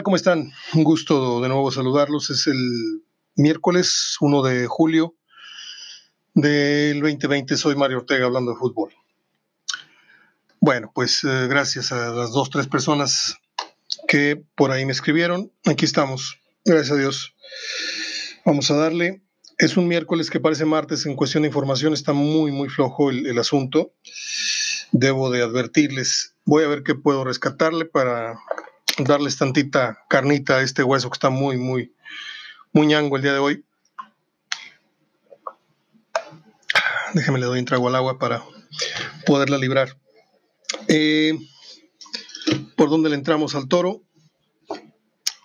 ¿Cómo están? Un gusto de nuevo saludarlos. Es el miércoles 1 de julio del 2020. Soy Mario Ortega hablando de fútbol. Bueno, pues eh, gracias a las dos, tres personas que por ahí me escribieron. Aquí estamos. Gracias a Dios. Vamos a darle. Es un miércoles que parece martes en cuestión de información. Está muy, muy flojo el, el asunto. Debo de advertirles. Voy a ver qué puedo rescatarle para darles tantita carnita a este hueso que está muy, muy, muy ñango el día de hoy. Déjeme le doy un trago al agua para poderla librar. Eh, ¿Por dónde le entramos al toro?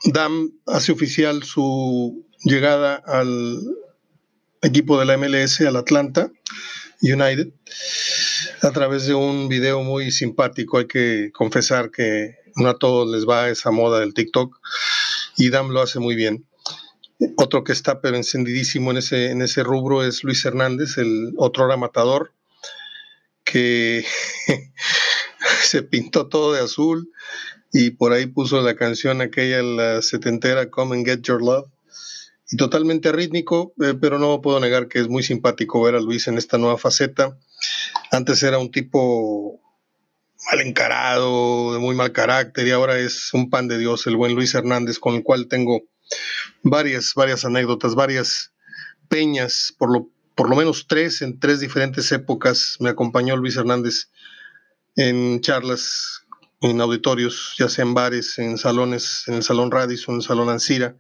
Dam hace oficial su llegada al equipo de la MLS, al Atlanta United, a través de un video muy simpático. Hay que confesar que no a todos les va esa moda del TikTok y Dam lo hace muy bien. Otro que está pero encendidísimo en ese, en ese rubro es Luis Hernández, el otro matador, que se pintó todo de azul y por ahí puso la canción aquella, la setentera, Come and Get Your Love. Y totalmente rítmico, eh, pero no puedo negar que es muy simpático ver a Luis en esta nueva faceta. Antes era un tipo mal encarado, de muy mal carácter, y ahora es un pan de Dios el buen Luis Hernández, con el cual tengo varias, varias anécdotas, varias peñas, por lo, por lo menos tres, en tres diferentes épocas me acompañó Luis Hernández en charlas, en auditorios, ya sea en bares, en salones, en el Salón Radisson, en el Salón Ancira.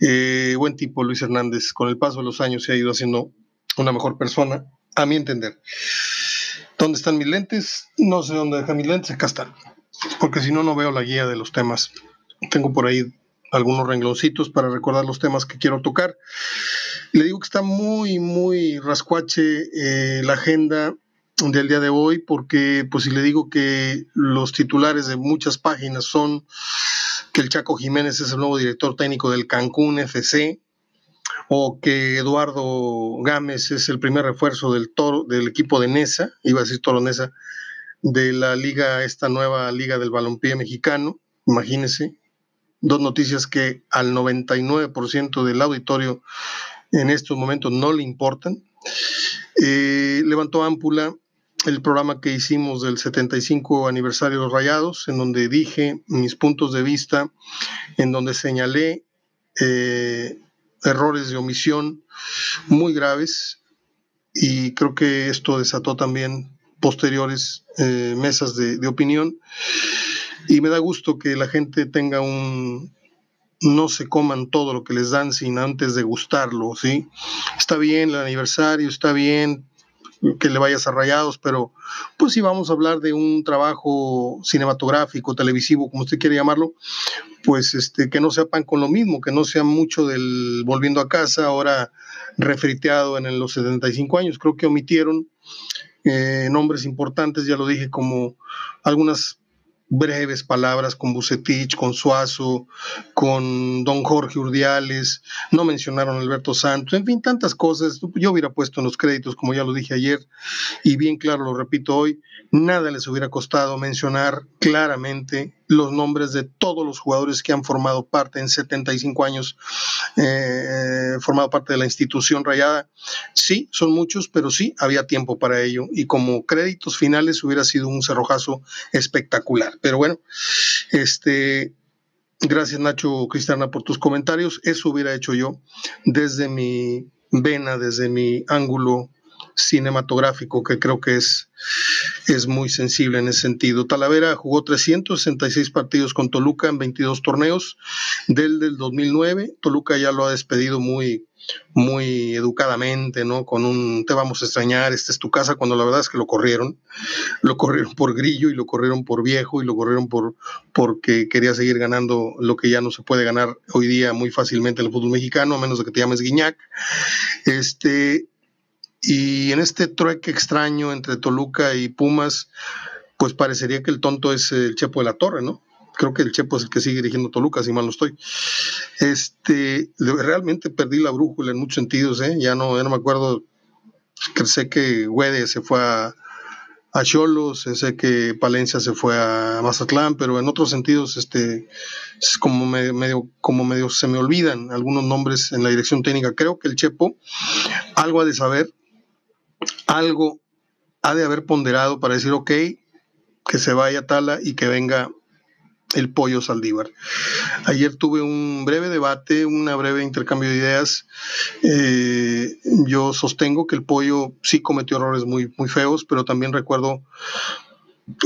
Eh, buen tipo Luis Hernández, con el paso de los años se ha ido haciendo una mejor persona, a mi entender. ¿Dónde están mis lentes? No sé dónde dejan mis lentes, acá están. Porque si no, no veo la guía de los temas. Tengo por ahí algunos rengloncitos para recordar los temas que quiero tocar. Le digo que está muy, muy rascuache eh, la agenda del día de hoy, porque pues si le digo que los titulares de muchas páginas son que el Chaco Jiménez es el nuevo director técnico del Cancún FC, o que Eduardo Gámez es el primer refuerzo del toro, del equipo de Nesa, iba a decir Toro Nesa, de la liga, esta nueva liga del balompié mexicano, imagínense, dos noticias que al 99% del auditorio en estos momentos no le importan. Eh, levantó ámpula el programa que hicimos del 75 aniversario de los Rayados, en donde dije mis puntos de vista, en donde señalé eh, errores de omisión muy graves y creo que esto desató también posteriores eh, mesas de, de, opinión y me da gusto que la gente tenga un no se coman todo lo que les dan sin antes de gustarlo, ¿sí? Está bien el aniversario, está bien que le vayas a rayados, pero pues si vamos a hablar de un trabajo cinematográfico, televisivo, como usted quiere llamarlo, pues este, que no sepan con lo mismo, que no sea mucho del volviendo a casa, ahora refriteado en los 75 años. Creo que omitieron eh, nombres importantes, ya lo dije, como algunas breves palabras con Bucetich, con Suazo, con don Jorge Urdiales, no mencionaron Alberto Santos, en fin, tantas cosas. Yo hubiera puesto en los créditos, como ya lo dije ayer, y bien claro lo repito hoy, nada les hubiera costado mencionar claramente los nombres de todos los jugadores que han formado parte en 75 años, eh, formado parte de la institución rayada. Sí, son muchos, pero sí, había tiempo para ello. Y como créditos finales hubiera sido un cerrojazo espectacular. Pero bueno, este, gracias Nacho Cristiana por tus comentarios. Eso hubiera hecho yo desde mi vena, desde mi ángulo cinematográfico que creo que es, es muy sensible en ese sentido. Talavera jugó 366 partidos con Toluca en 22 torneos del del 2009. Toluca ya lo ha despedido muy muy educadamente, ¿no? Con un te vamos a extrañar, esta es tu casa, cuando la verdad es que lo corrieron, lo corrieron por grillo y lo corrieron por viejo y lo corrieron por porque quería seguir ganando lo que ya no se puede ganar hoy día muy fácilmente en el fútbol mexicano, a menos de que te llames Guiñac. Este, y en este trueque extraño entre Toluca y Pumas, pues parecería que el tonto es el Chepo de la Torre, ¿no? Creo que el Chepo es el que sigue dirigiendo Toluca, si mal no estoy. Este, realmente perdí la brújula en muchos sentidos, ¿eh? Ya no, ya no me acuerdo. Sé que Güede se fue a, a Cholos, sé que Palencia se fue a Mazatlán, pero en otros sentidos, este, es como medio, como medio se me olvidan algunos nombres en la dirección técnica. Creo que el Chepo algo ha de saber, algo ha de haber ponderado para decir, ok, que se vaya Tala y que venga el pollo Saldívar. Ayer tuve un breve debate, una breve intercambio de ideas. Eh, yo sostengo que el pollo sí cometió errores muy, muy feos, pero también recuerdo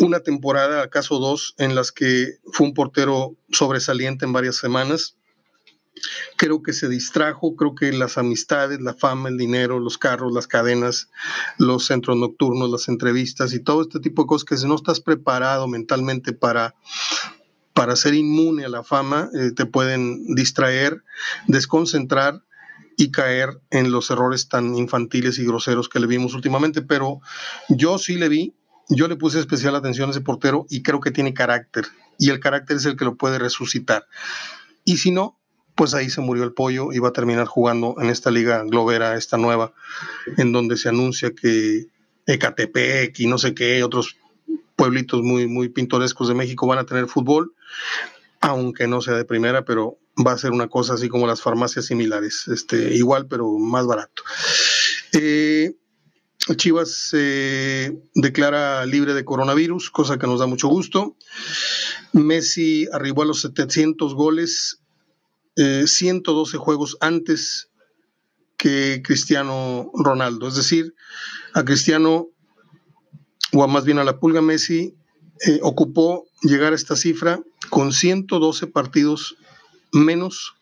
una temporada, acaso dos, en las que fue un portero sobresaliente en varias semanas. Creo que se distrajo, creo que las amistades, la fama, el dinero, los carros, las cadenas, los centros nocturnos, las entrevistas y todo este tipo de cosas que si no estás preparado mentalmente para, para ser inmune a la fama, eh, te pueden distraer, desconcentrar y caer en los errores tan infantiles y groseros que le vimos últimamente. Pero yo sí le vi, yo le puse especial atención a ese portero y creo que tiene carácter. Y el carácter es el que lo puede resucitar. Y si no, pues ahí se murió el pollo y va a terminar jugando en esta liga globera, esta nueva, en donde se anuncia que Ecatepec y no sé qué, otros pueblitos muy, muy pintorescos de México van a tener fútbol, aunque no sea de primera, pero va a ser una cosa así como las farmacias similares, este, igual pero más barato. Eh, Chivas se declara libre de coronavirus, cosa que nos da mucho gusto. Messi arribó a los 700 goles, 112 eh, juegos antes que Cristiano Ronaldo. Es decir, a Cristiano o más bien a la Pulga Messi, eh, ocupó llegar a esta cifra con 112 partidos menos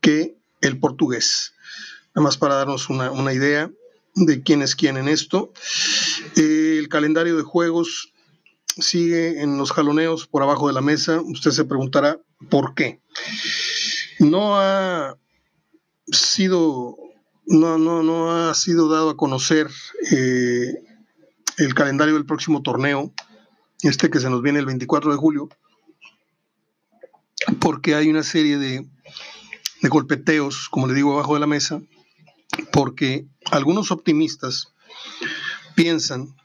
que el portugués. Nada para darnos una, idea de quién es quién en esto. Eh, el calendario de juegos sigue en los jaloneos por abajo de la mesa. Usted se preguntará por qué. No ha sido, no, no, no ha sido dado a conocer eh, el calendario del próximo torneo, este que se nos viene el 24 de julio, porque hay una serie de, golpeteos, como le digo, abajo de la mesa, porque algunos optimistas piensan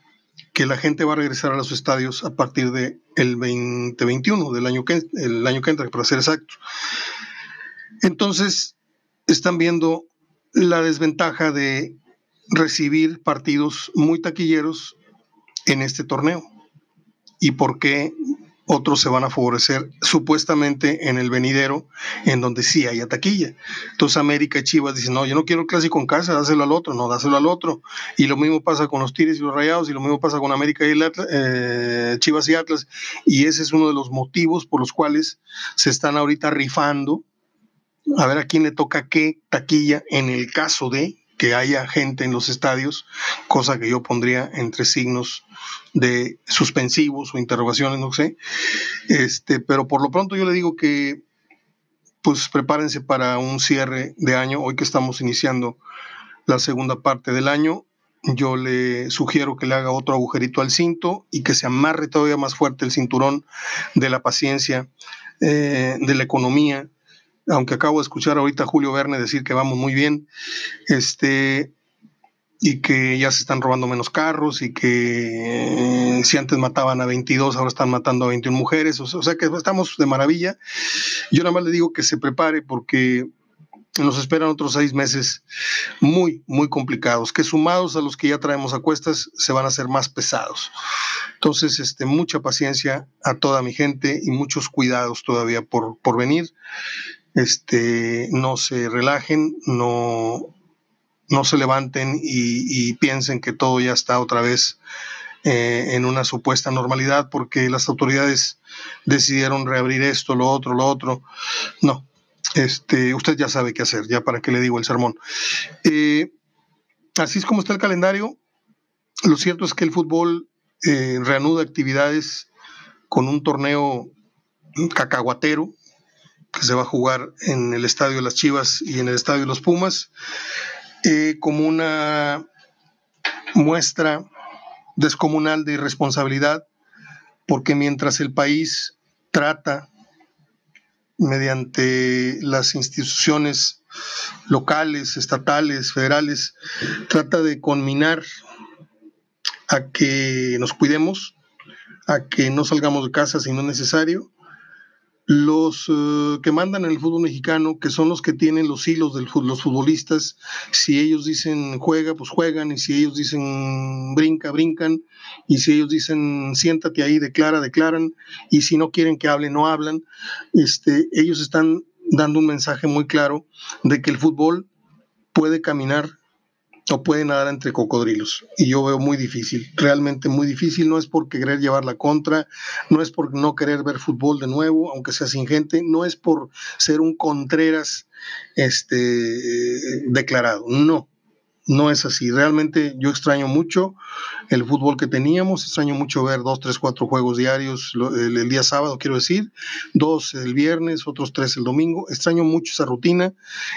que la gente va a regresar a los estadios a partir del el 2021, del año que, el año que entra, para ser exacto. Entonces, están viendo la desventaja de recibir partidos muy taquilleros en este torneo y por qué otros se van a favorecer supuestamente en el venidero, en donde sí hay taquilla. Entonces América y Chivas dicen, no, yo no quiero el clásico en casa, dáselo al otro, no, dáselo al otro. Y lo mismo pasa con los Tigres y los Rayados, y lo mismo pasa con América y el eh, Chivas y Atlas. Y ese es uno de los motivos por los cuales se están ahorita rifando a ver a quién le toca qué taquilla en el caso de que haya gente en los estadios, cosa que yo pondría entre signos de suspensivos o interrogaciones, no sé. Este, pero por lo pronto yo le digo que pues prepárense para un cierre de año, hoy que estamos iniciando la segunda parte del año. Yo le sugiero que le haga otro agujerito al cinto y que se amarre todavía más fuerte el cinturón de la paciencia, eh, de la economía, aunque acabo de escuchar ahorita a Julio Verne decir que vamos muy bien, este, y que ya se están robando menos carros y que eh, si antes mataban a 22, ahora están matando a 21 mujeres, o sea, que estamos de maravilla. Yo nada más le digo que se prepare porque nos esperan otros seis meses muy, muy complicados, que sumados a los que ya traemos a cuestas se van a hacer más pesados. Entonces, este, mucha paciencia a toda mi gente y muchos cuidados todavía por, por venir este, no se relajen, no, no se levanten y, piensen que todo ya está otra vez eh, en una supuesta normalidad porque las autoridades decidieron reabrir esto, lo otro, lo otro. No, este, usted ya sabe qué hacer, ya para qué le digo el sermón. Eh, así es como está el calendario. Lo cierto es que el fútbol eh, reanuda actividades con un torneo cacahuatero, que se va a jugar en el Estadio de las Chivas y en el Estadio de los Pumas, eh, como una muestra descomunal de irresponsabilidad, porque mientras el país trata, mediante las instituciones locales, estatales, federales, trata de conminar a que nos cuidemos, a que no salgamos de casa si no es necesario. Los eh, que mandan en el fútbol mexicano, que son los que tienen los hilos de los futbolistas, si ellos dicen juega, pues juegan, y si ellos dicen brinca, brincan, y si ellos dicen siéntate ahí, declara, declaran, y si no quieren que hablen, no hablan. Este, ellos están dando un mensaje muy claro de que el fútbol puede caminar o puede nadar entre cocodrilos. Y yo veo muy difícil, realmente muy difícil. No es por querer llevar la contra, no es por no querer ver fútbol de nuevo, aunque sea sin gente, no es por ser un Contreras este, declarado. No, no es así. Realmente yo extraño mucho el fútbol que teníamos, extraño mucho ver dos, tres, cuatro juegos diarios el, día sábado, quiero decir, dos el viernes, otros tres el domingo. Extraño mucho esa rutina,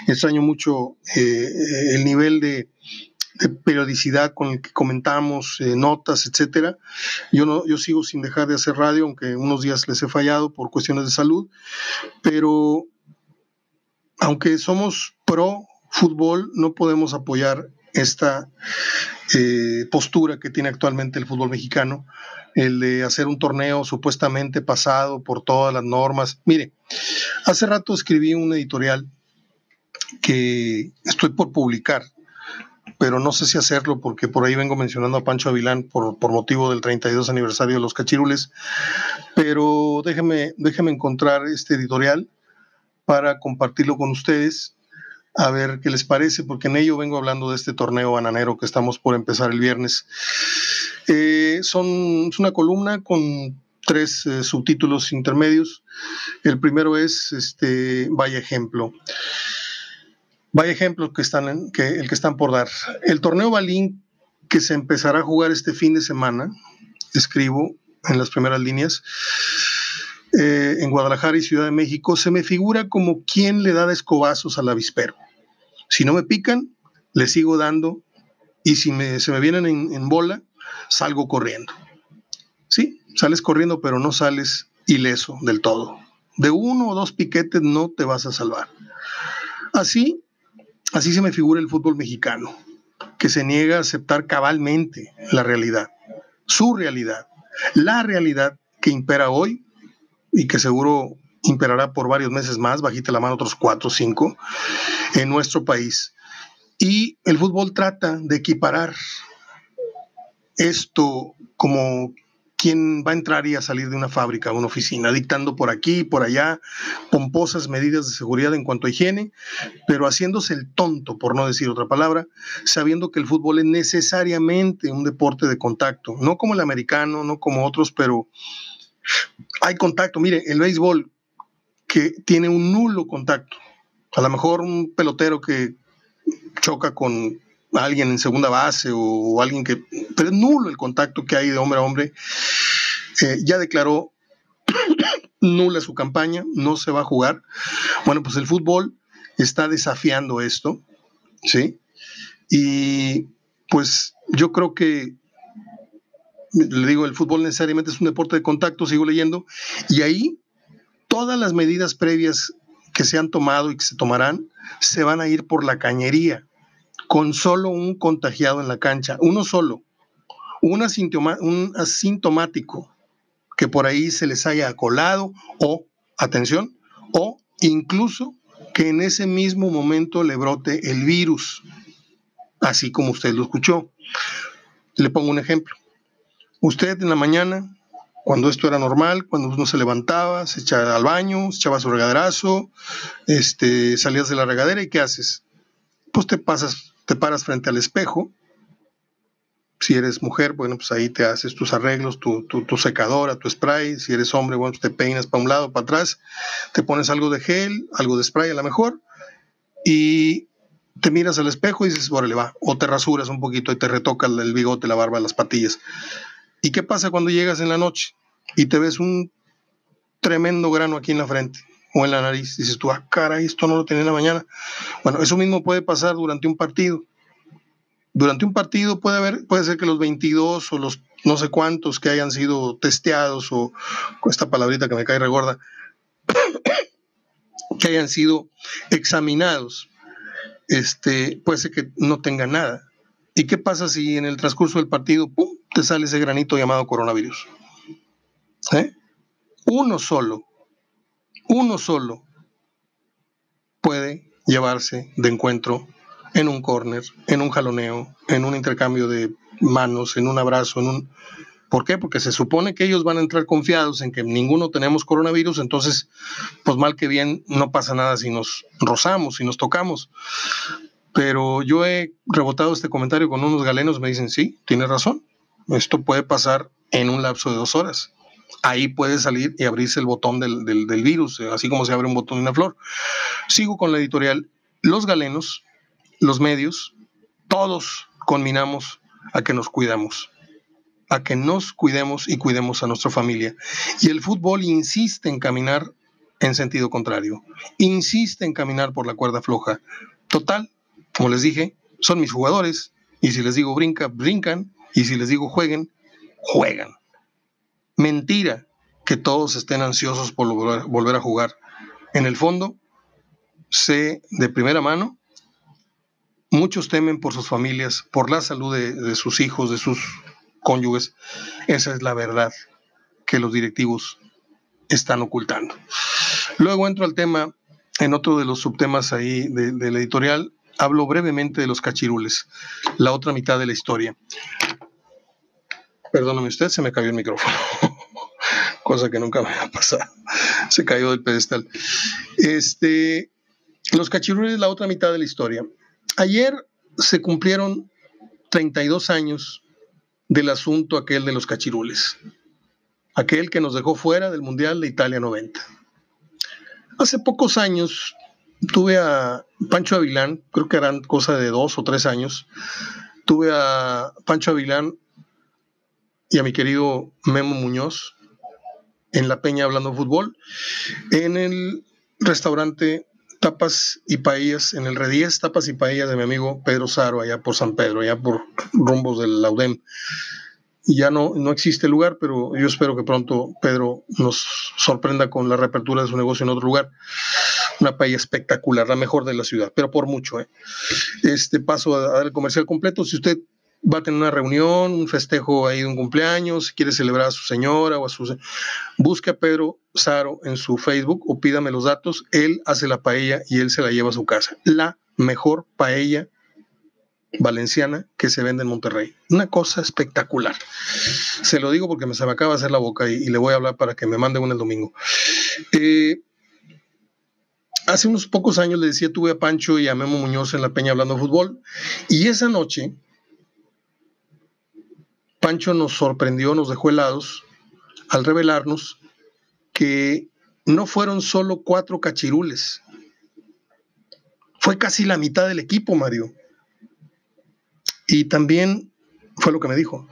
extraño mucho eh, el nivel de, periodicidad con el que comentamos, eh, notas, etcétera. Yo no, yo sigo sin dejar de hacer radio, aunque unos días les he fallado por cuestiones de salud, pero aunque somos pro fútbol, no podemos apoyar esta eh, postura que tiene actualmente el fútbol mexicano, el de hacer un torneo supuestamente pasado por todas las normas. Mire, hace rato escribí un editorial que estoy por publicar, pero no sé si hacerlo porque por ahí vengo mencionando a Pancho Avilán por, por motivo del 32 aniversario de los Cachirules, pero déjeme, déjeme encontrar este editorial para compartirlo con ustedes a ver qué les parece, porque en ello vengo hablando de este torneo bananero que estamos por empezar el viernes. Eh, son, es una columna con tres eh, subtítulos intermedios. El primero es este, Vaya ejemplo. Vaya ejemplo que están, que, el que están por dar. El torneo Balín que se empezará a jugar este fin de semana, escribo en las primeras líneas, eh, en Guadalajara y Ciudad de México, se me figura como quien le da de escobazos al avispero. Si no me pican, le sigo dando y si se me vienen en, bola, salgo corriendo. Sí, sales corriendo, pero no sales ileso del todo. De uno o dos piquetes no te vas a salvar. Así, así se me figura el fútbol mexicano, que se niega a aceptar cabalmente la realidad, su realidad, la realidad que impera hoy y que seguro imperará por varios meses más, bajita la mano otros cuatro o cinco, en nuestro país. Y el fútbol trata de equiparar esto como quien va a entrar y a salir de una fábrica una oficina, dictando por aquí y por allá pomposas medidas de seguridad en cuanto a higiene, pero haciéndose el tonto, por no decir otra palabra, sabiendo que el fútbol es necesariamente un deporte de contacto, no como el americano, no como otros, pero hay contacto. Mire, el béisbol que tiene un nulo contacto. A lo mejor un pelotero que choca con alguien en segunda base o, alguien que... Pero es nulo el contacto que hay de hombre a hombre. Eh, ya declaró nula su campaña, no se va a jugar. Bueno, pues el fútbol está desafiando esto, ¿sí? Y pues yo creo que, le digo, el fútbol necesariamente es un deporte de contacto, sigo leyendo, y ahí todas las medidas previas que se han tomado y que se tomarán se van a ir por la cañería, con solo un contagiado en la cancha, uno solo, un, un asintomático que por ahí se les haya colado o, atención, o incluso que en ese mismo momento le brote el virus, así como usted lo escuchó. Le pongo un ejemplo. Usted en la mañana cuando esto era normal, cuando uno se levantaba, se echaba al baño, se echaba su regaderazo, este, salías de la regadera y ¿qué haces? Pues te pasas, te paras frente al espejo. Si eres mujer, bueno, pues ahí te haces tus arreglos, tu, tu, secadora, tu spray. Si eres hombre, bueno, pues te peinas para un lado, para atrás, te pones algo de gel, algo de spray a lo mejor, y te miras al espejo y dices, órale, va, o te rasuras un poquito y te retoca el bigote, la barba, las patillas. ¿Y qué pasa cuando llegas en la noche y te ves un tremendo grano aquí en la frente o en la nariz? Dices tú, ah, caray, esto no lo tenía en la mañana. Bueno, eso mismo puede pasar durante un partido. Durante un partido puede haber, puede ser que los 22 o los no sé cuántos que hayan sido testeados o con esta palabrita que me cae regorda, que hayan sido examinados, este, puede ser que no tengan nada. ¿Y qué pasa si en el transcurso del partido, pum, te sale ese granito llamado coronavirus. ¿Eh? Uno solo, uno solo puede llevarse de encuentro en un corner, en un jaloneo, en un intercambio de manos, en un abrazo. ¿Por qué? Porque se supone que ellos van a entrar confiados en que ninguno tenemos coronavirus, entonces, pues mal que bien, no pasa nada si nos rozamos, si nos tocamos. Pero yo he rebotado este comentario con unos galenos, me dicen, sí, tiene razón, esto puede pasar en un lapso de dos horas. Ahí puede salir y abrirse el botón del, del virus, así como se abre un botón de una flor. Sigo con la editorial. Los galenos, los medios, todos conminamos a que nos cuidamos a que nos cuidemos y cuidemos a nuestra familia. Y el fútbol insiste en caminar en sentido contrario, insiste en caminar por la cuerda floja. Total, como les dije, son mis jugadores, y si les digo brinca, brincan, y si les digo jueguen, juegan. Mentira que todos estén ansiosos por volver a jugar. En el fondo, sé de primera mano, muchos temen por sus familias, por la salud de, sus hijos, de sus cónyuges. Esa es la verdad que los directivos están ocultando. Luego entro al tema, en otro de los subtemas ahí de, la editorial, hablo brevemente de los cachirules, la otra mitad de la historia. Perdóname usted, se me cayó el micrófono, cosa que nunca me ha pasado, se cayó del pedestal. Este, los cachirules, la otra mitad de la historia. Ayer se cumplieron 32 años del asunto aquel de los cachirules, aquel que nos dejó fuera del Mundial de Italia 90. Hace pocos años tuve a Pancho Avilán, creo que eran cosa de dos o tres años, tuve a Pancho Avilán y a mi querido Memo Muñoz en La Peña hablando fútbol, en el restaurante Tapas y Paellas, en el Redíez, Tapas y Paellas de mi amigo Pedro Saro, allá por San Pedro, allá por rumbos del Laudem. Ya no, no existe lugar, pero yo espero que pronto Pedro nos sorprenda con la reapertura de su negocio en otro lugar. Una paella espectacular, la mejor de la ciudad, pero por mucho. ¿eh? Este paso a dar el comercial completo. Si usted va a tener una reunión, un festejo ahí de un cumpleaños, quiere celebrar a su señora o a su... Busque a Pedro Saro en su Facebook o pídame los datos, él hace la paella y él se la lleva a su casa. La mejor paella valenciana que se vende en Monterrey. Una cosa espectacular. Se lo digo porque me se me acaba de hacer la boca y, le voy a hablar para que me mande una el domingo. Eh, hace unos pocos años le decía, tuve a Pancho y a Memo Muñoz en la Peña hablando de fútbol y esa noche Pancho nos sorprendió, nos dejó helados al revelarnos que no fueron solo cuatro cachirules, fue casi la mitad del equipo, Mario. Y también fue lo que me dijo.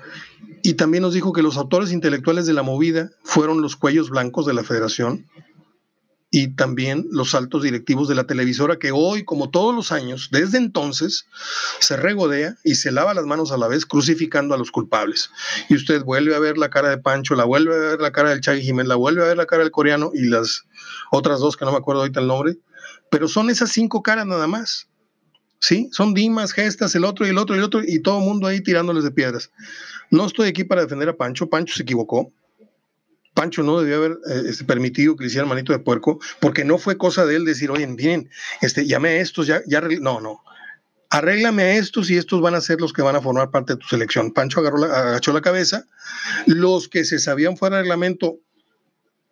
Y también nos dijo que los autores intelectuales de la movida fueron los cuellos blancos de la federación y también los altos directivos de la televisora que hoy, como todos los años, desde entonces, se regodea y se lava las manos a la vez crucificando a los culpables. Y usted vuelve a ver la cara de Pancho, la vuelve a ver la cara del Chagui Jiménez, la vuelve a ver la cara del coreano y las otras dos que no me acuerdo ahorita el nombre, pero son esas cinco caras nada más. ¿Sí? Son Dimas, Gestas, el otro y el otro y el otro, y todo el mundo ahí tirándoles de piedras. No estoy aquí para defender a Pancho, Pancho se equivocó, Pancho no debió haber eh, este, permitido que le hicieran manito de puerco, porque no fue cosa de él decir, oye, miren, este, llamé a estos, ya, ya, no, no, arréglame a estos y estos van a ser los que van a formar parte de tu selección. Pancho agarró agachó la cabeza, los que se sabían fuera del reglamento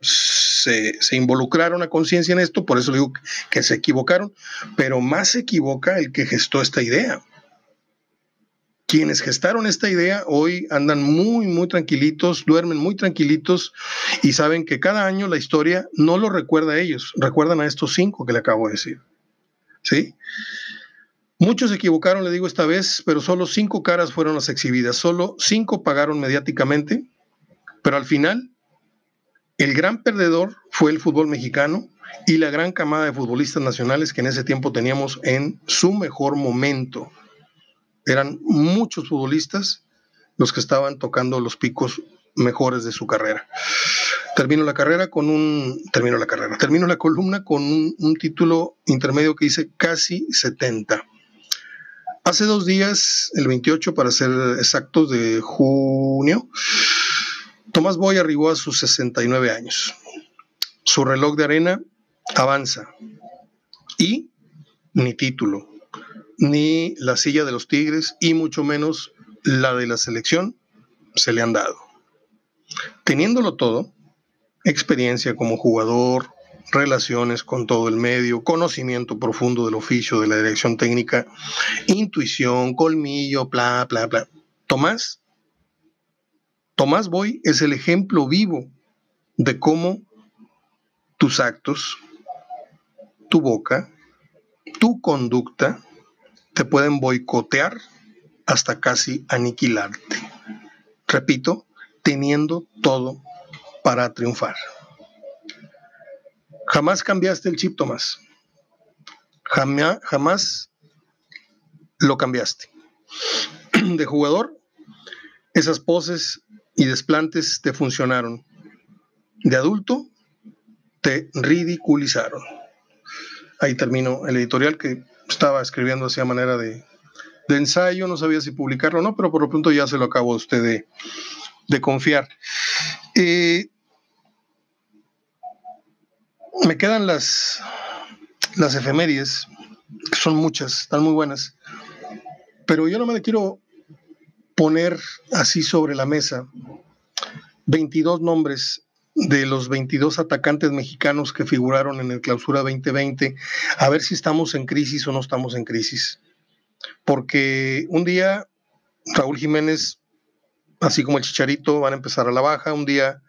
se, se, involucraron a conciencia en esto, por eso digo que se equivocaron, pero más se equivoca el que gestó esta idea quienes gestaron esta idea hoy andan muy, muy tranquilitos, duermen muy tranquilitos y saben que cada año la historia no lo recuerda a ellos, recuerdan a estos cinco que le acabo de decir. ¿Sí? Muchos se equivocaron, le digo esta vez, pero solo cinco caras fueron las exhibidas, solo cinco pagaron mediáticamente, pero al final el gran perdedor fue el fútbol mexicano y la gran camada de futbolistas nacionales que en ese tiempo teníamos en su mejor momento eran muchos futbolistas los que estaban tocando los picos mejores de su carrera. Termino la carrera con un, termino la carrera, termino la columna con un, título intermedio que dice casi 70. Hace dos días, el 28 para ser exactos de junio, Tomás Boy arribó a sus 69 años. Su reloj de arena avanza y ni título, ni la silla de los Tigres y mucho menos la de la selección se le han dado. Teniéndolo todo, experiencia como jugador, relaciones con todo el medio, conocimiento profundo del oficio de la dirección técnica, intuición, colmillo, bla, bla, bla. Tomás, Tomás Boy es el ejemplo vivo de cómo tus actos, tu boca, tu conducta te pueden boicotear hasta casi aniquilarte. Repito, teniendo todo para triunfar. Jamás cambiaste el chip, Tomás. Jamás, lo cambiaste. De jugador, esas poses y desplantes te funcionaron. De adulto, te ridiculizaron. Ahí termino el editorial que estaba escribiendo así a manera de, ensayo, no sabía si publicarlo o no, pero por lo pronto ya se lo acabo a usted de, confiar. Eh, me quedan las, las efemérides, que son muchas, están muy buenas, pero yo no me quiero poner así sobre la mesa 22 nombres de los 22 atacantes mexicanos que figuraron en el clausura 2020, a ver si estamos en crisis o no estamos en crisis. Porque un día Raúl Jiménez, así como el Chicharito, van a empezar a la baja, un día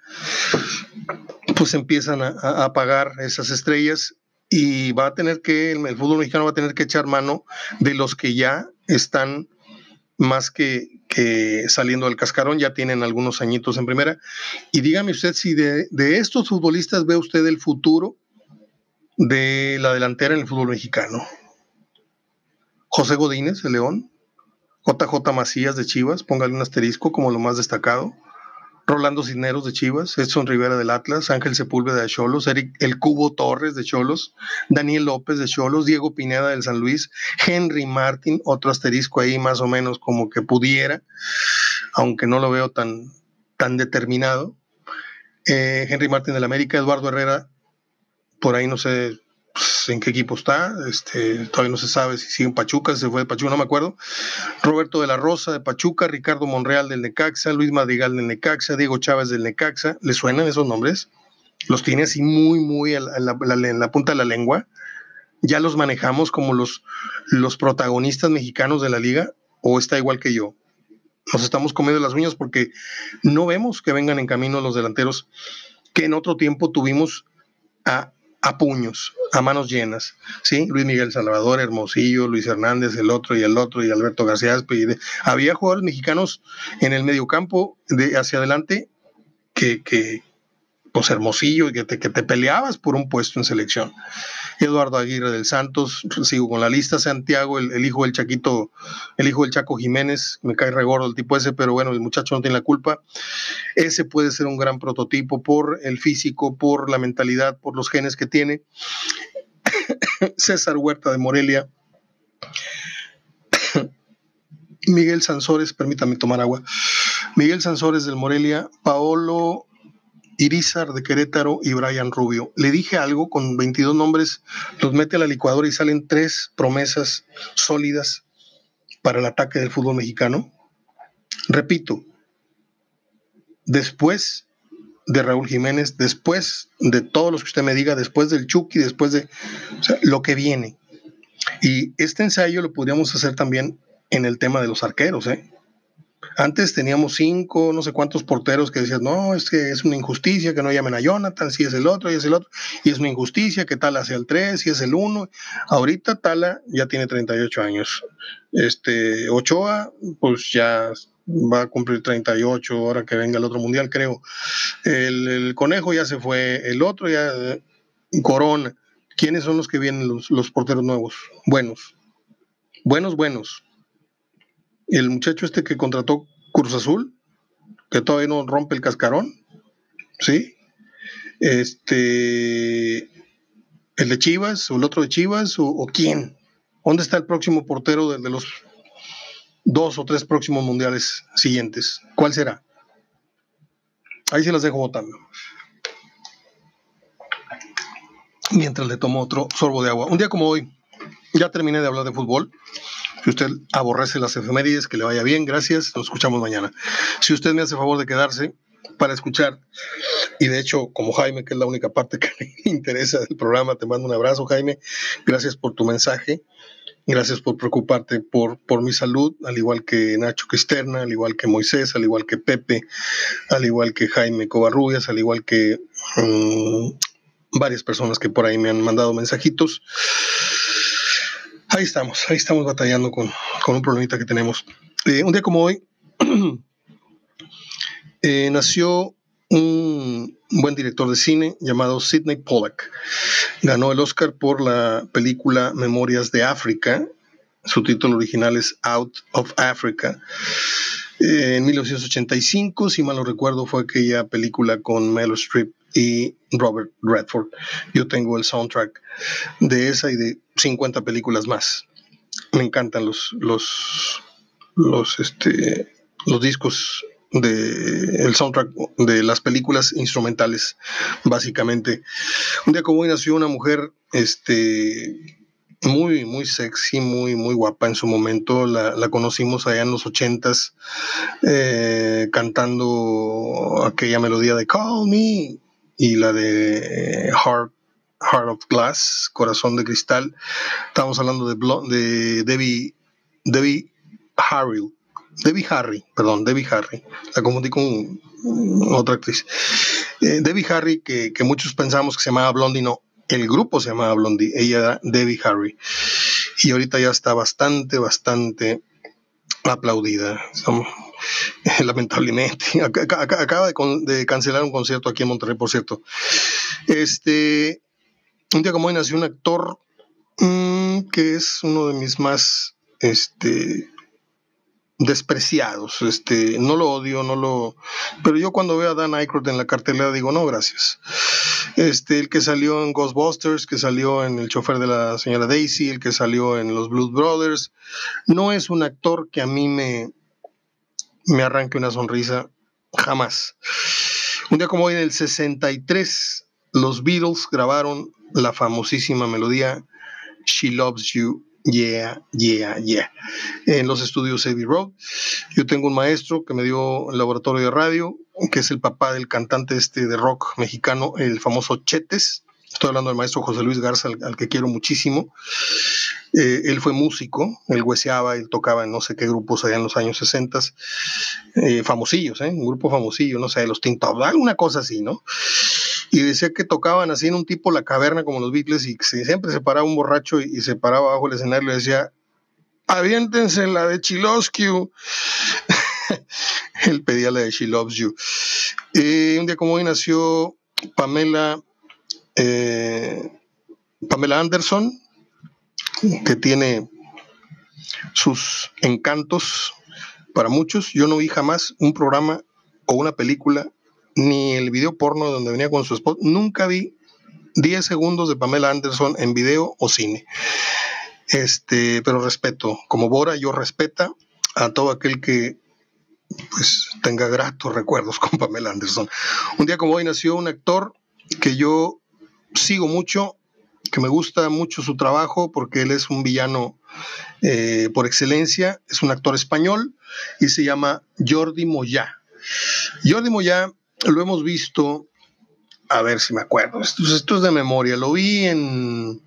pues empiezan a, apagar esas estrellas y va a tener que, el, fútbol mexicano va a tener que echar mano de los que ya están más que, saliendo del cascarón, ya tienen algunos añitos en primera. Y dígame usted si de, de estos futbolistas ve usted el futuro de la delantera en el fútbol mexicano. José Godínez, el León, JJ Macías de Chivas, póngale un asterisco como lo más destacado. Rolando Cisneros de Chivas, Edson Rivera del Atlas, Ángel Sepúlveda de Cholos, Eric El Cubo Torres de Cholos, Daniel López de Cholos, Diego Pineda del San Luis, Henry Martin, otro asterisco ahí más o menos como que pudiera, aunque no lo veo tan, tan determinado. Eh, Henry Martin del América, Eduardo Herrera, por ahí no sé pues, en qué equipo está, este, todavía no se sabe si sigue en Pachuca, si se fue de Pachuca, no me acuerdo. Roberto de la Rosa de Pachuca, Ricardo Monreal del Necaxa, Luis Madrigal del Necaxa, Diego Chávez del Necaxa, ¿le suenan esos nombres? Los tiene así muy, muy en la, punta de la lengua. Ya los manejamos como los, los protagonistas mexicanos de la liga, o está igual que yo. Nos estamos comiendo las uñas porque no vemos que vengan en camino los delanteros que en otro tiempo tuvimos a a puños, a manos llenas, ¿sí? Luis Miguel Salvador, Hermosillo, Luis Hernández, el otro y el otro, y Alberto García había jugadores mexicanos en el mediocampo de hacia adelante que, que pues Hermosillo, que te, que te peleabas por un puesto en selección. Eduardo Aguirre del Santos, sigo con la lista, Santiago, el, hijo del Chaquito, el hijo del Chaco Jiménez, me cae regordo el tipo ese, pero bueno, el muchacho no tiene la culpa. Ese puede ser un gran prototipo por el físico, por la mentalidad, por los genes que tiene. César Huerta de Morelia. Miguel Sansores, permítame tomar agua. Miguel Sansores del Morelia, Paolo Irizar de Querétaro y Brian Rubio. Le dije algo, con 22 nombres, los mete a la licuadora y salen tres promesas sólidas para el ataque del fútbol mexicano. Repito, después de Raúl Jiménez, después de todos los que usted me diga, después del Chucky, después de lo que viene. Y este ensayo lo podríamos hacer también en el tema de los arqueros, ¿eh? Antes teníamos cinco, no sé cuántos porteros que decían, no, es que es una injusticia que no llamen a Jonathan, si es el otro, y es el otro, y es una injusticia que Tala sea el 3, si es el 1. Ahorita Tala ya tiene 38 años. Este, Ochoa, pues ya va a cumplir 38 ahora que venga el otro mundial, creo. El, Conejo ya se fue, el otro ya, Corona. ¿Quiénes son los que vienen los, los porteros nuevos? Buenos. Buenos, buenos el muchacho este que contrató Cruz Azul, que todavía no rompe el cascarón, ¿sí? Este, el de Chivas, o el otro de Chivas, o, quién. ¿Dónde está el próximo portero de, los dos o tres próximos mundiales siguientes? ¿Cuál será? Ahí se las dejo votando. Mientras le tomo otro sorbo de agua. Un día como hoy, ya terminé de hablar de fútbol. Si usted aborrece las efemérides, que le vaya bien, gracias. Nos escuchamos mañana. Si usted me hace favor de quedarse para escuchar, y de hecho, como Jaime, que es la única parte que me interesa del programa, te mando un abrazo, Jaime. Gracias por tu mensaje. Gracias por preocuparte por, por mi salud, al igual que Nacho Cristerna, al igual que Moisés, al igual que Pepe, al igual que Jaime Covarrubias, al igual que mm, varias personas que por ahí me han mandado mensajitos ahí estamos, ahí estamos batallando con, un problemita que tenemos. Eh, un día como hoy eh, nació un buen director de cine llamado Sidney Pollack. Ganó el Oscar por la película Memorias de África. Su título original es Out of Africa. Eh, en 1985, si mal no recuerdo, fue aquella película con Meryl Streep y Robert Redford. Yo tengo el soundtrack de esa y de 50 películas más. Me encantan los, los, los, este, los discos de el soundtrack de las películas instrumentales básicamente un día como hoy nació una mujer este muy, muy sexy, muy, muy guapa en su momento. La, conocimos allá en los ochentas, eh, cantando aquella melodía de Call Me y la de Heart, Heart of Glass, Corazón de Cristal. Estamos hablando de, de Debbie, Debbie Harry, Debbie Harry, perdón, Debbie Harry. La confundí con otra actriz. Eh, Debbie Harry, que, que, muchos pensamos que se llamaba Blondie, no, el grupo se llamaba Blondie, ella era Debbie Harry. Y ahorita ya está bastante, bastante aplaudida. lamentablemente. Acaba de, cancelar un concierto aquí en Monterrey, por cierto. Este, un día como hoy nació un actor mm, que es uno de mis más este, despreciados. Este, no lo odio, no lo. Pero yo cuando veo a Dan Aykroyd en la cartelera digo, no, gracias. Este, el que salió en Ghostbusters, que salió en El chofer de la señora Daisy, el que salió en Los Blues Brothers, no es un actor que a mí me, me arranque una sonrisa jamás. Un día como hoy, en el 63, los Beatles grabaron la famosísima melodía She Loves You Yeah, yeah, yeah. En los estudios Abbey Road. Yo tengo un maestro que me dio el laboratorio de radio, que es el papá del cantante este de rock mexicano, el famoso Chetes. Estoy hablando del maestro José Luis Garza, al, que quiero muchísimo. Eh, él fue músico, él hueseaba, él tocaba en no sé qué grupos allá en los años 60, eh, famosillos, ¿eh? un grupo famosillo, no sé, los Tinta, alguna cosa así, ¿no? y decía que tocaban así en un tipo la caverna como los Beatles y siempre se paraba un borracho y, se paraba bajo el escenario y decía, aviéntense la de Chiloscu. Él pedía la de She Loves You. un día como hoy nació Pamela, eh, Pamela Anderson, que tiene sus encantos para muchos. Yo no vi jamás un programa o una película ni el video porno donde venía con su esposo. Nunca vi 10 segundos de Pamela Anderson en video o cine. Este, pero respeto, como Bora, yo respeta a todo aquel que pues tenga gratos recuerdos con Pamela Anderson. Un día como hoy nació un actor que yo sigo mucho, que me gusta mucho su trabajo porque él es un villano eh, por excelencia, es un actor español y se llama Jordi Moya. Jordi Moya lo hemos visto, a ver si me acuerdo, esto, es de memoria, lo vi en...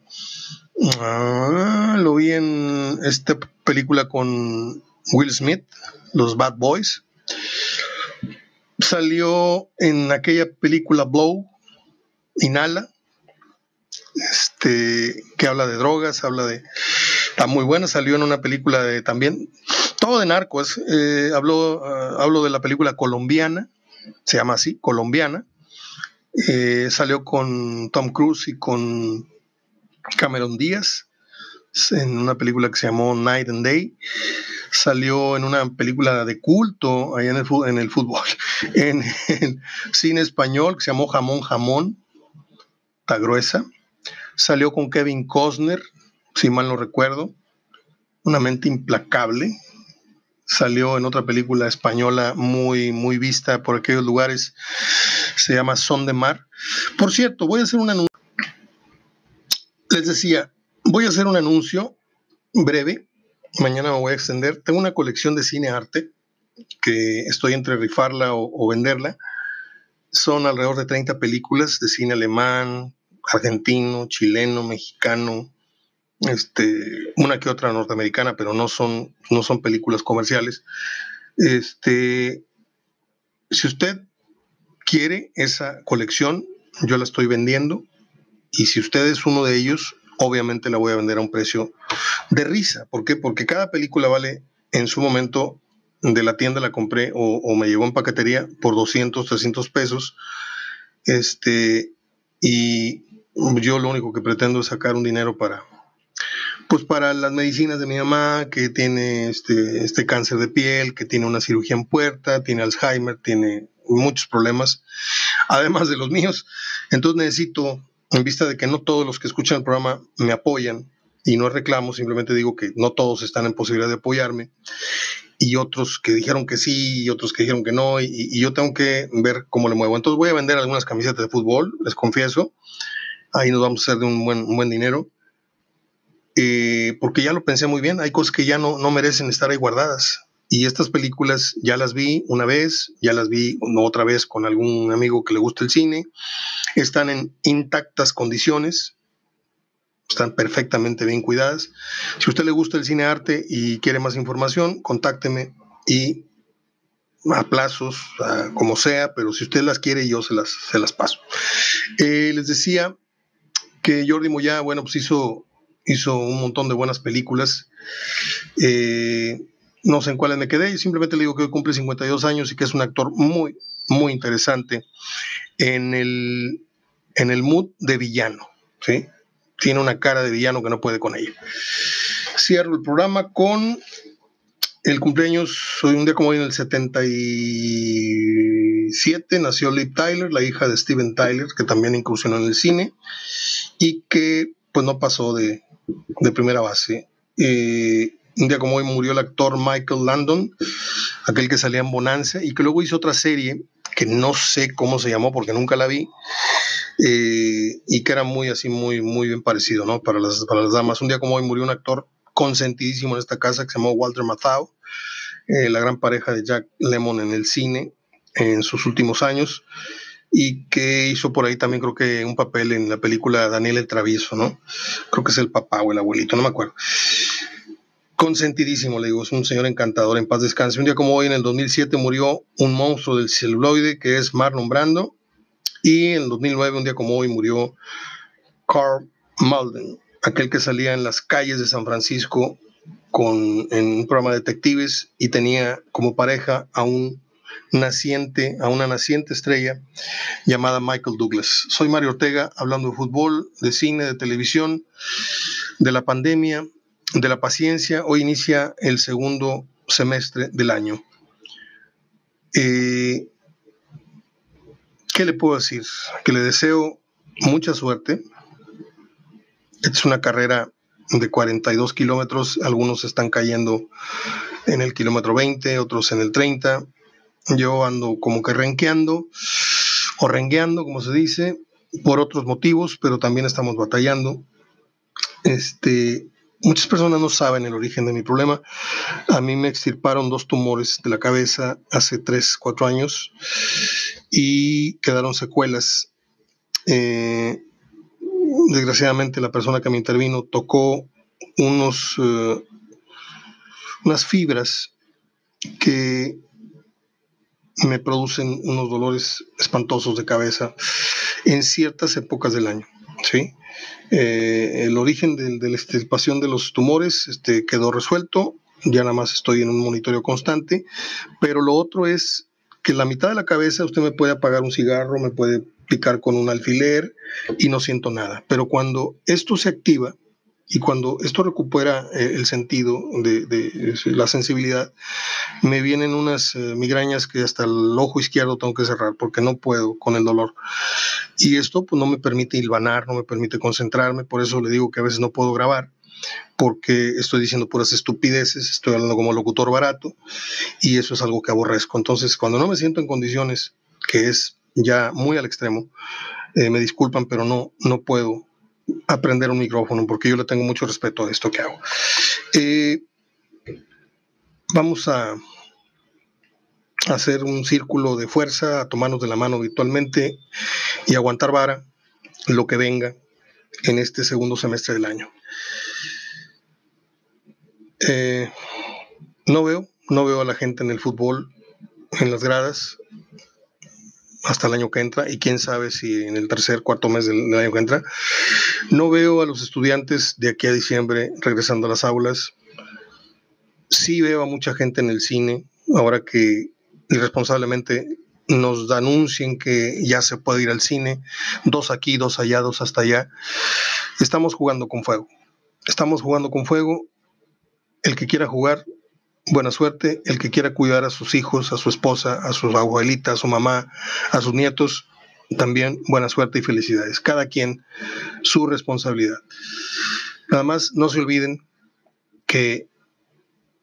Ah, lo vi en esta película con Will Smith, Los Bad Boys. Salió en aquella película Blow, Inhala, este, que habla de drogas, habla de... Está muy buena, salió en una película de también, todo de narcos, eh, habló, ah, hablo de la película colombiana, se llama así, colombiana. Eh, salió con Tom Cruise y con Cameron Díaz en una película que se llamó Night and Day. Salió en una película de culto allá en el, en el fútbol, en el cine español que se llamó Jamón Jamón, está gruesa. Salió con Kevin Costner, si mal no recuerdo, una mente implacable, salió en otra película española muy, muy vista por aquellos lugares, se llama Son de Mar. Por cierto, voy a hacer un anuncio. Les decía, voy a hacer un anuncio breve, mañana me voy a extender. Tengo una colección de cine arte que estoy entre rifarla o, o venderla. Son alrededor de 30 películas de cine alemán, argentino, chileno, mexicano, este, una que otra norteamericana, pero no son, no son películas comerciales. Este, si usted quiere esa colección, yo la estoy vendiendo y si usted es uno de ellos, obviamente la voy a vender a un precio de risa. ¿Por qué? Porque cada película vale en su momento de la tienda la compré o, me llevó en paquetería por 200, 300 pesos. Este, y yo lo único que pretendo es sacar un dinero para, pues para las medicinas de mi mamá, que tiene este, este cáncer de piel, que tiene una cirugía en puerta, tiene Alzheimer, tiene muchos problemas, además de los míos. Entonces necesito, en vista de que no todos los que escuchan el programa me apoyan, y no reclamo, simplemente digo que no todos están en posibilidad de apoyarme, y otros que dijeron que sí, y otros que dijeron que no, y, y yo tengo que ver cómo le muevo. Entonces voy a vender algunas camisetas de fútbol, les confieso, ahí nos vamos a hacer de un buen, un buen dinero. Eh, porque ya lo pensé muy bien, hay cosas que ya no, no merecen estar ahí guardadas. Y estas películas ya las vi una vez, ya las vi otra vez con algún amigo que le gusta el cine, están en intactas condiciones, están perfectamente bien cuidadas. Si a usted le gusta el cine arte y quiere más información, contácteme y a plazos, a como sea, pero si usted las quiere, yo se las, se las paso. Eh, les decía Jordi Moya, bueno, pues hizo, hizo un montón de buenas películas. Eh, no sé en cuáles me quedé, simplemente le digo que hoy cumple 52 años y que es un actor muy, muy interesante en el, en el mood de villano, ¿sí? Tiene una cara de villano que no puede con ella. Cierro el programa con el cumpleaños, soy un día como hoy en el 77, nació Liv Tyler, la hija de Steven Tyler, que también incursionó en el cine y que pues no pasó de, de primera base. Eh, un día como hoy murió el actor Michael Landon, aquel que salía en Bonanza, y que luego hizo otra serie que no sé cómo se llamó porque nunca la vi, eh, y que era muy así, muy, muy bien parecido, ¿no? Para las, para las damas. Un día como hoy murió un actor consentidísimo en esta casa que se llamó Walter Matthau, eh, la gran pareja de Jack Lemmon en el cine en sus últimos años y que hizo por ahí también creo que un papel en la película Daniel el Travieso, ¿no? Creo que es el papá o el abuelito, no me acuerdo. Consentidísimo, le digo, es un señor encantador, en paz descanse. Un día como hoy, en el 2007, murió un monstruo del celuloide que es Marlon Brando. Y en el 2009, un día como hoy, murió Carl Malden, aquel que salía en las calles de San Francisco con, en un programa de detectives y tenía como pareja a un naciente, a una naciente estrella llamada Michael Douglas. Soy Mario Ortega, hablando de fútbol, de cine, de televisión, de la pandemia, de la paciencia. Hoy inicia el segundo semestre del año. Eh, ¿Qué le puedo decir? Que le deseo mucha suerte. Es una carrera de 42 kilómetros, algunos están cayendo en el kilómetro 20, otros en el 30. Yo ando como que renqueando o rengueando, como se dice, por otros motivos, pero también estamos batallando. Este, muchas personas no saben el origen de mi problema. A mí me extirparon dos tumores de la cabeza hace 3, 4 años y quedaron secuelas. Eh, desgraciadamente la persona que me intervino tocó unos, uh, unas fibras que me producen unos dolores espantosos de cabeza en ciertas épocas del año. ¿sí? Eh, el origen de, la extirpación de los tumores este, quedó resuelto, ya nada más estoy en un monitoreo constante, pero lo otro es que la mitad de la cabeza usted me puede apagar un cigarro, me puede picar con un alfiler y no siento nada. Pero cuando esto se activa y cuando esto recupera eh, el sentido de, de, la sensibilidad, me vienen unas eh, migrañas que hasta el ojo izquierdo tengo que cerrar porque no puedo con el dolor. Y esto pues no me permite hilvanar, no me permite concentrarme, por eso le digo que a veces no puedo grabar. porque estoy diciendo puras estupideces, estoy hablando como locutor barato y eso es algo que aborrezco. Entonces, cuando no me siento en condiciones, que es ya muy al extremo, eh, me disculpan, pero no, no puedo aprender un micrófono porque yo le tengo mucho respeto a esto que hago. Eh, vamos a hacer un círculo de fuerza, a tomarnos de la mano virtualmente y aguantar vara lo que venga en este segundo semestre del año. Eh, no veo, no veo a la gente en el fútbol, en las gradas, hasta el año que entra, y quién sabe si en el tercer, cuarto mes del, año que entra. No veo a los estudiantes de aquí a diciembre regresando a las aulas. Sí veo a mucha gente en el cine, ahora que irresponsablemente nos anuncien que ya se puede ir al cine, dos aquí, dos allá, dos hasta allá. Estamos jugando con fuego. Estamos jugando con fuego. El que quiera jugar, buena suerte. El que quiera cuidar a sus hijos, a su esposa, a su abuelita, a su mamá, a sus nietos, también buena suerte y felicidades. Cada quien su responsabilidad. Nada más no se olviden que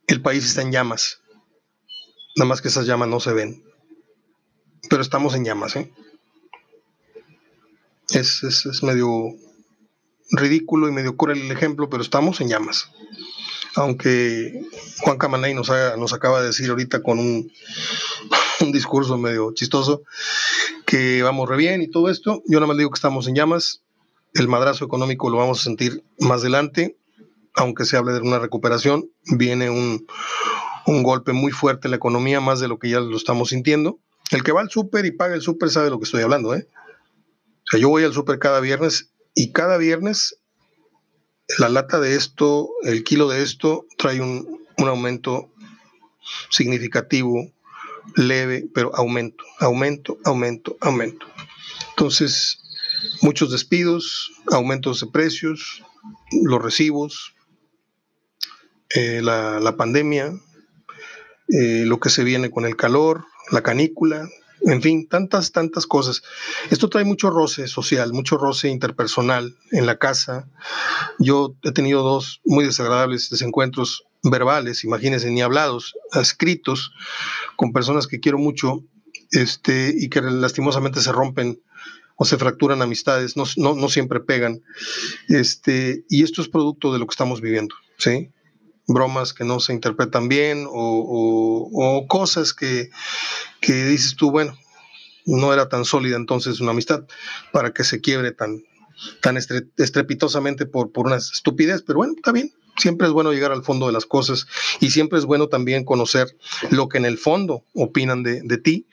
el país está en llamas. Nada más que esas llamas no se ven pero estamos en llamas, ¿eh? Es, es, medio ridículo y medio cruel el ejemplo, pero estamos en llamas. Aunque Juan Camanay nos, nos acaba de decir ahorita con un, un discurso medio chistoso que vamos re bien y todo esto, yo nada más digo que estamos en llamas. El madrazo económico lo vamos a sentir más adelante, aunque se hable de una recuperación, viene un, un golpe muy fuerte en la economía, más de lo que ya lo estamos sintiendo. El que va al súper y paga el súper sabe lo que estoy hablando, ¿eh? O sea, yo voy al súper cada viernes y cada viernes la lata de esto, el kilo de esto, trae un, un aumento significativo, leve, pero aumento, aumento, aumento, aumento. Entonces, muchos despidos, aumentos de precios, los recibos, eh, la, la, pandemia, eh, lo que se viene con el calor, la canícula, en fin, tantas, tantas cosas. Esto trae mucho roce social, mucho roce interpersonal en la casa. Yo he tenido dos muy desagradables desencuentros verbales, imagínense, ni hablados, escritos, con personas que quiero mucho este, y que lastimosamente se rompen o se fracturan amistades, no, no, no siempre pegan. Este, y esto es producto de lo que estamos viviendo, ¿sí? Bromas que no se interpretan bien o, cosas que, dices tú, bueno, no era tan sólida entonces una amistad para que se quiebre tan, tan estrepitosamente por, por una estupidez, pero bueno, está bien, siempre es bueno llegar al fondo de las cosas y siempre es bueno también conocer lo que en el fondo opinan de, ti.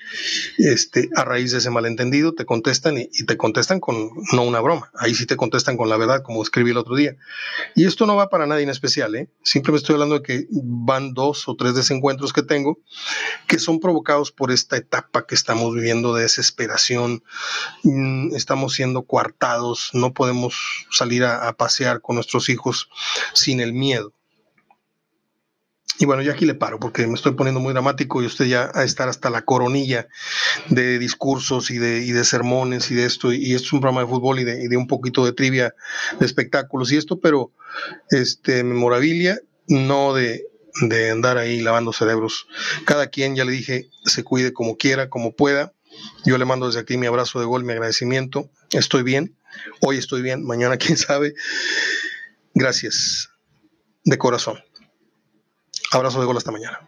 Este, a raíz de ese malentendido te contestan y, te contestan con no una broma, ahí sí te contestan con la verdad, como escribí el otro día. Y esto no va para nadie en especial, ¿eh? me estoy hablando de que van dos o tres desencuentros que tengo que son provocados por esta etapa que estamos viviendo de desesperación. Mm, estamos siendo coartados, no podemos salir a pasear con nuestros hijos sin el miedo. Y bueno, ya aquí le paro porque me estoy poniendo muy dramático y usted ya a estar hasta la coronilla de discursos y de, sermones y de esto. Y esto es un programa de fútbol y de, un poquito de trivia de espectáculos y esto, pero este, memorabilia, no de andar ahí lavando cerebros. Cada quien, ya le dije, se cuide como quiera, como pueda. Yo le mando desde aquí mi abrazo de gol, mi agradecimiento. Estoy bien. Hoy estoy bien, mañana quién sabe. Gracias de corazón. Abrazo de gol hasta mañana.